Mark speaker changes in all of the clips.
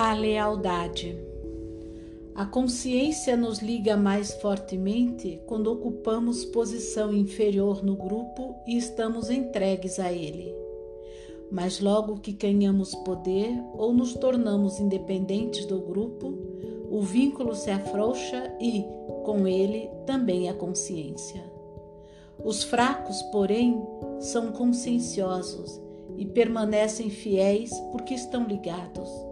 Speaker 1: A lealdade. A consciência nos liga mais fortemente quando ocupamos posição inferior no grupo e estamos entregues a ele. Mas logo que ganhamos poder ou nos tornamos independentes do grupo, o vínculo se afrouxa e, com ele, também a consciência. Os fracos, porém, são conscienciosos e permanecem fiéis porque estão ligados.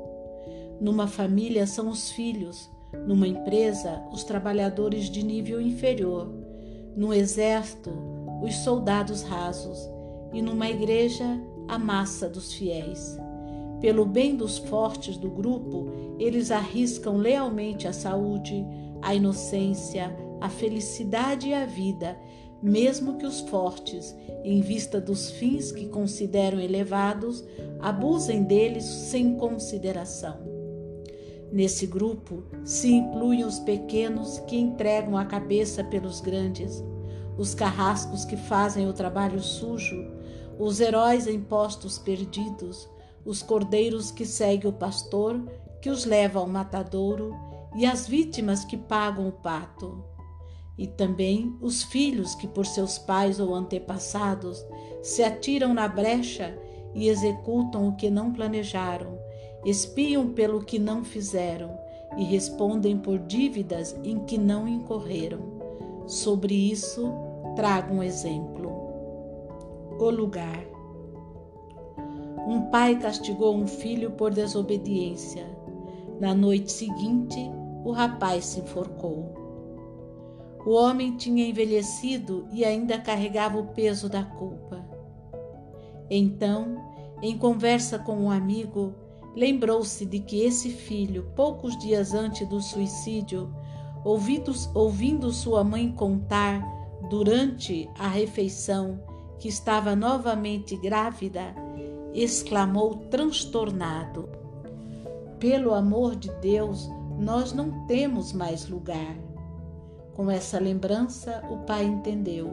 Speaker 1: Numa família são os filhos, numa empresa, os trabalhadores de nível inferior, no exército, os soldados rasos, e numa igreja, a massa dos fiéis. Pelo bem dos fortes do grupo, eles arriscam lealmente a saúde, a inocência, a felicidade e a vida, mesmo que os fortes, em vista dos fins que consideram elevados, abusem deles sem consideração. Nesse grupo se incluem os pequenos que entregam a cabeça pelos grandes, os carrascos que fazem o trabalho sujo, os heróis em postos perdidos, os cordeiros que seguem o pastor, que os leva ao matadouro, e as vítimas que pagam o pato. E também os filhos que, por seus pais ou antepassados, se atiram na brecha e executam o que não planejaram espiam pelo que não fizeram e respondem por dívidas em que não incorreram. Sobre isso, trago um exemplo. O lugar. Um pai castigou um filho por desobediência. Na noite seguinte, o rapaz se enforcou. O homem tinha envelhecido e ainda carregava o peso da culpa. Então, em conversa com um amigo, lembrou-se de que esse filho, poucos dias antes do suicídio, ouvindo, ouvindo sua mãe contar durante a refeição que estava novamente grávida, exclamou transtornado: Pelo amor de Deus, nós não temos mais lugar. Com essa lembrança, o pai entendeu.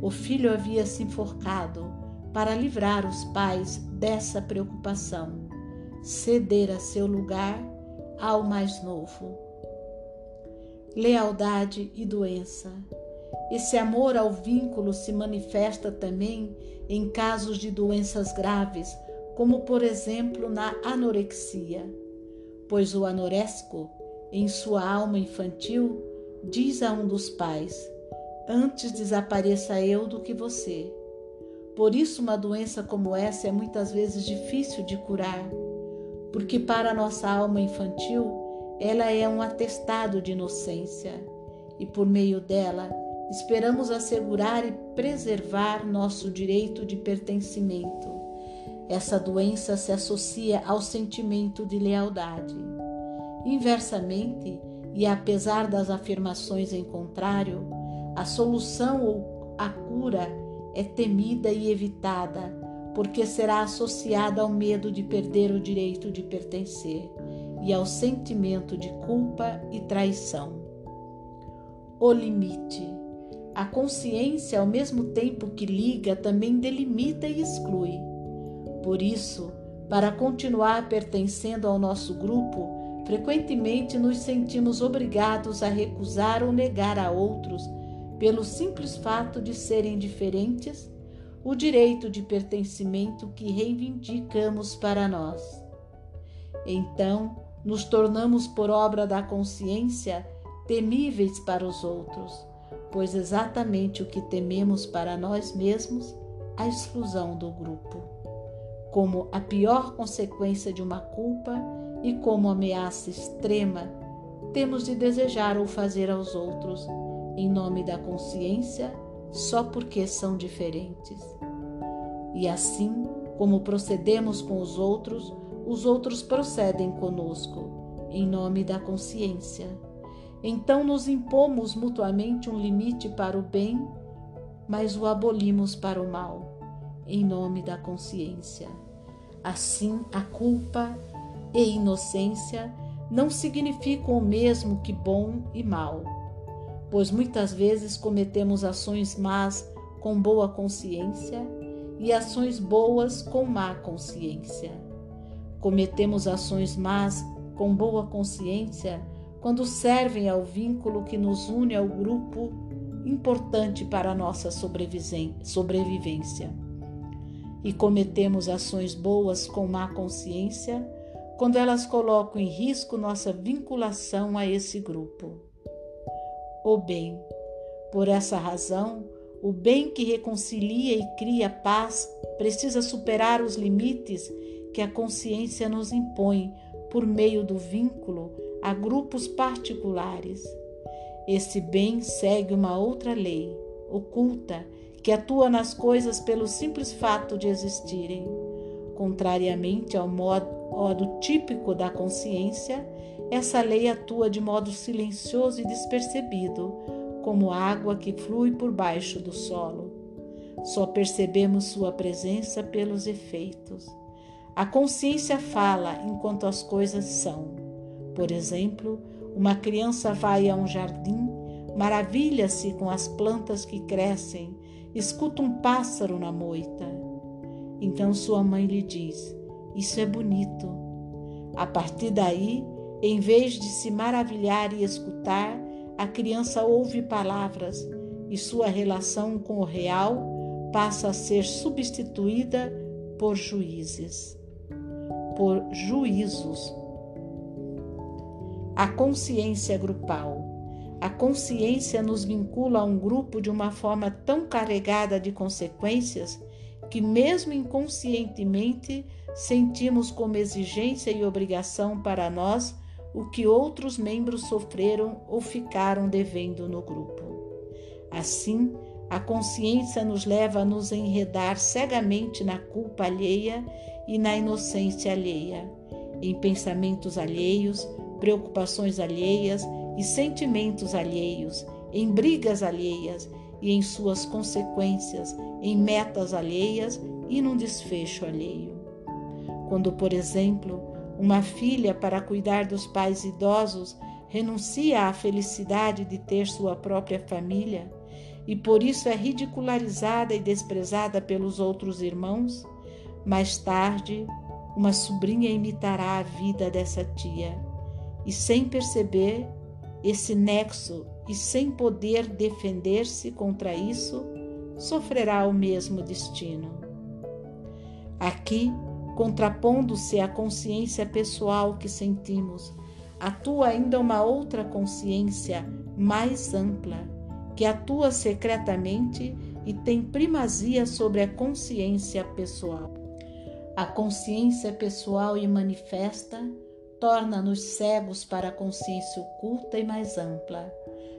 Speaker 1: O filho havia se enforcado para livrar os pais dessa preocupação ceder a seu lugar ao mais novo. Lealdade e doença. Esse amor ao vínculo se manifesta também em casos de doenças graves, como por exemplo na anorexia, pois o anoréxico, em sua alma infantil, diz a um dos pais: Antes desapareça eu do que você. Por isso, uma doença como essa é muitas vezes difícil de curar porque para nossa alma infantil ela é um atestado de inocência e por meio dela esperamos assegurar e preservar nosso direito de pertencimento. Essa doença se associa ao sentimento de lealdade. Inversamente, e apesar das afirmações em contrário, a solução ou a cura é temida e evitada porque será associada ao medo de perder o direito de pertencer e ao sentimento de culpa e traição. O limite. A consciência, ao mesmo tempo que liga, também delimita e exclui. Por isso, para continuar pertencendo ao nosso grupo, frequentemente nos sentimos obrigados a recusar ou negar a outros pelo simples fato de serem diferentes o direito de pertencimento que reivindicamos para nós. Então, nos tornamos, por obra da consciência, temíveis para os outros, pois exatamente o que tememos para nós mesmos, a exclusão do grupo, como a pior consequência de uma culpa e como ameaça extrema, temos de desejar ou fazer aos outros, em nome da consciência, só porque são diferentes. E assim como procedemos com os outros, os outros procedem conosco, em nome da consciência. Então nos impomos mutuamente um limite para o bem, mas o abolimos para o mal, em nome da consciência. Assim, a culpa e inocência não significam o mesmo que bom e mal pois muitas vezes cometemos ações más com boa consciência e ações boas com má consciência. Cometemos ações más com boa consciência quando servem ao vínculo que nos une ao grupo importante para a nossa sobrevivência. E cometemos ações boas com má consciência quando elas colocam em risco nossa vinculação a esse grupo. O bem. Por essa razão, o bem que reconcilia e cria paz precisa superar os limites que a consciência nos impõe por meio do vínculo a grupos particulares. Esse bem segue uma outra lei, oculta, que atua nas coisas pelo simples fato de existirem. Contrariamente ao modo, típico da consciência, essa lei atua de modo silencioso e despercebido, como água que flui por baixo do solo. Só percebemos sua presença pelos efeitos. A consciência fala enquanto as coisas são. Por exemplo, uma criança vai a um jardim, maravilha-se com as plantas que crescem, escuta um pássaro na moita. Então sua mãe lhe diz: Isso é bonito. A partir daí, em vez de se maravilhar e escutar, a criança ouve palavras e sua relação com o real passa a ser substituída por juízes por juízos. A consciência grupal. A consciência nos vincula a um grupo de uma forma tão carregada de consequências que, mesmo inconscientemente, sentimos como exigência e obrigação para nós o que outros membros sofreram ou ficaram devendo no grupo. Assim, a consciência nos leva a nos enredar cegamente na culpa alheia e na inocência alheia, em pensamentos alheios, preocupações alheias e sentimentos alheios, em brigas alheias e em suas consequências, em metas alheias e num desfecho alheio. Quando, por exemplo, uma filha, para cuidar dos pais idosos, renuncia à felicidade de ter sua própria família, e por isso é ridicularizada e desprezada pelos outros irmãos, mais tarde uma sobrinha imitará a vida dessa tia e, sem perceber esse nexo e sem poder defender-se contra isso, sofrerá o mesmo destino. Aqui, contrapondo-se à consciência pessoal que sentimos, atua ainda uma outra consciência mais ampla que atua secretamente e tem primazia sobre a consciência pessoal. A consciência pessoal e manifesta torna-nos cegos para a consciência oculta e mais ampla,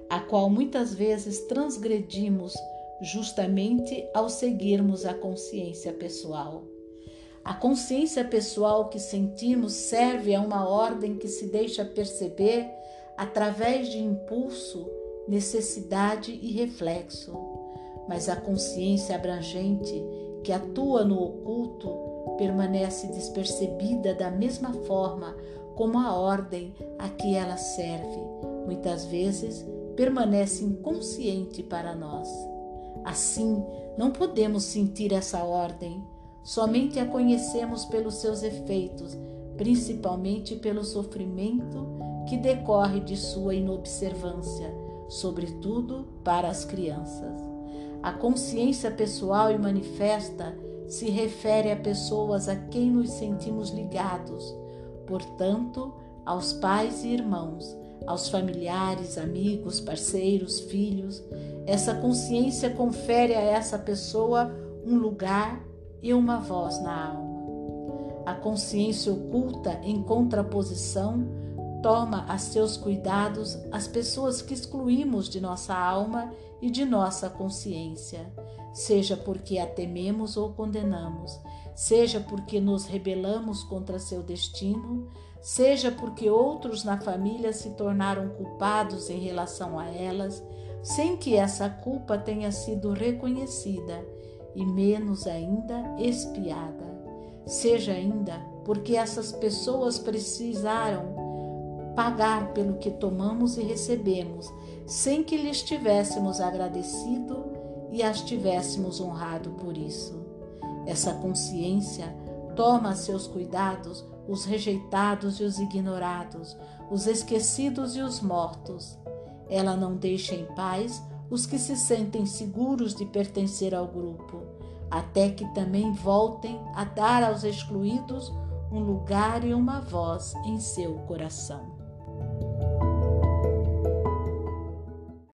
Speaker 1: a qual muitas vezes transgredimos justamente ao seguirmos a consciência pessoal. A consciência pessoal que sentimos serve a uma ordem que se deixa perceber através de impulso necessidade e reflexo, mas a consciência abrangente que atua no oculto permanece despercebida da mesma forma como a ordem a que ela serve, muitas vezes permanece inconsciente para nós. Assim, não podemos sentir essa ordem, somente a conhecemos pelos seus efeitos, principalmente pelo sofrimento que decorre de sua inobservância sobretudo para as crianças. A consciência pessoal e manifesta se refere a pessoas a quem nos sentimos ligados, portanto, aos pais e irmãos, aos familiares, amigos, parceiros, filhos. Essa consciência confere a essa pessoa um lugar e uma voz na alma. A consciência oculta, em contraposição, toma a seus cuidados as pessoas que excluímos de nossa alma e de nossa consciência, seja porque a tememos ou condenamos, seja porque nos rebelamos contra seu destino, seja porque outros na família se tornaram culpados em relação a elas, sem que essa culpa tenha sido reconhecida e menos ainda expiada. Seja ainda porque essas pessoas precisaram pagar pelo que tomamos e recebemos, sem que lhes tivéssemos agradecido e as tivéssemos honrado por isso. Essa consciência toma seus cuidados os rejeitados e os ignorados, os esquecidos e os mortos. Ela não deixa em paz os que se sentem seguros de pertencer ao grupo, até que também voltem a dar aos excluídos um lugar e uma voz em seu coração.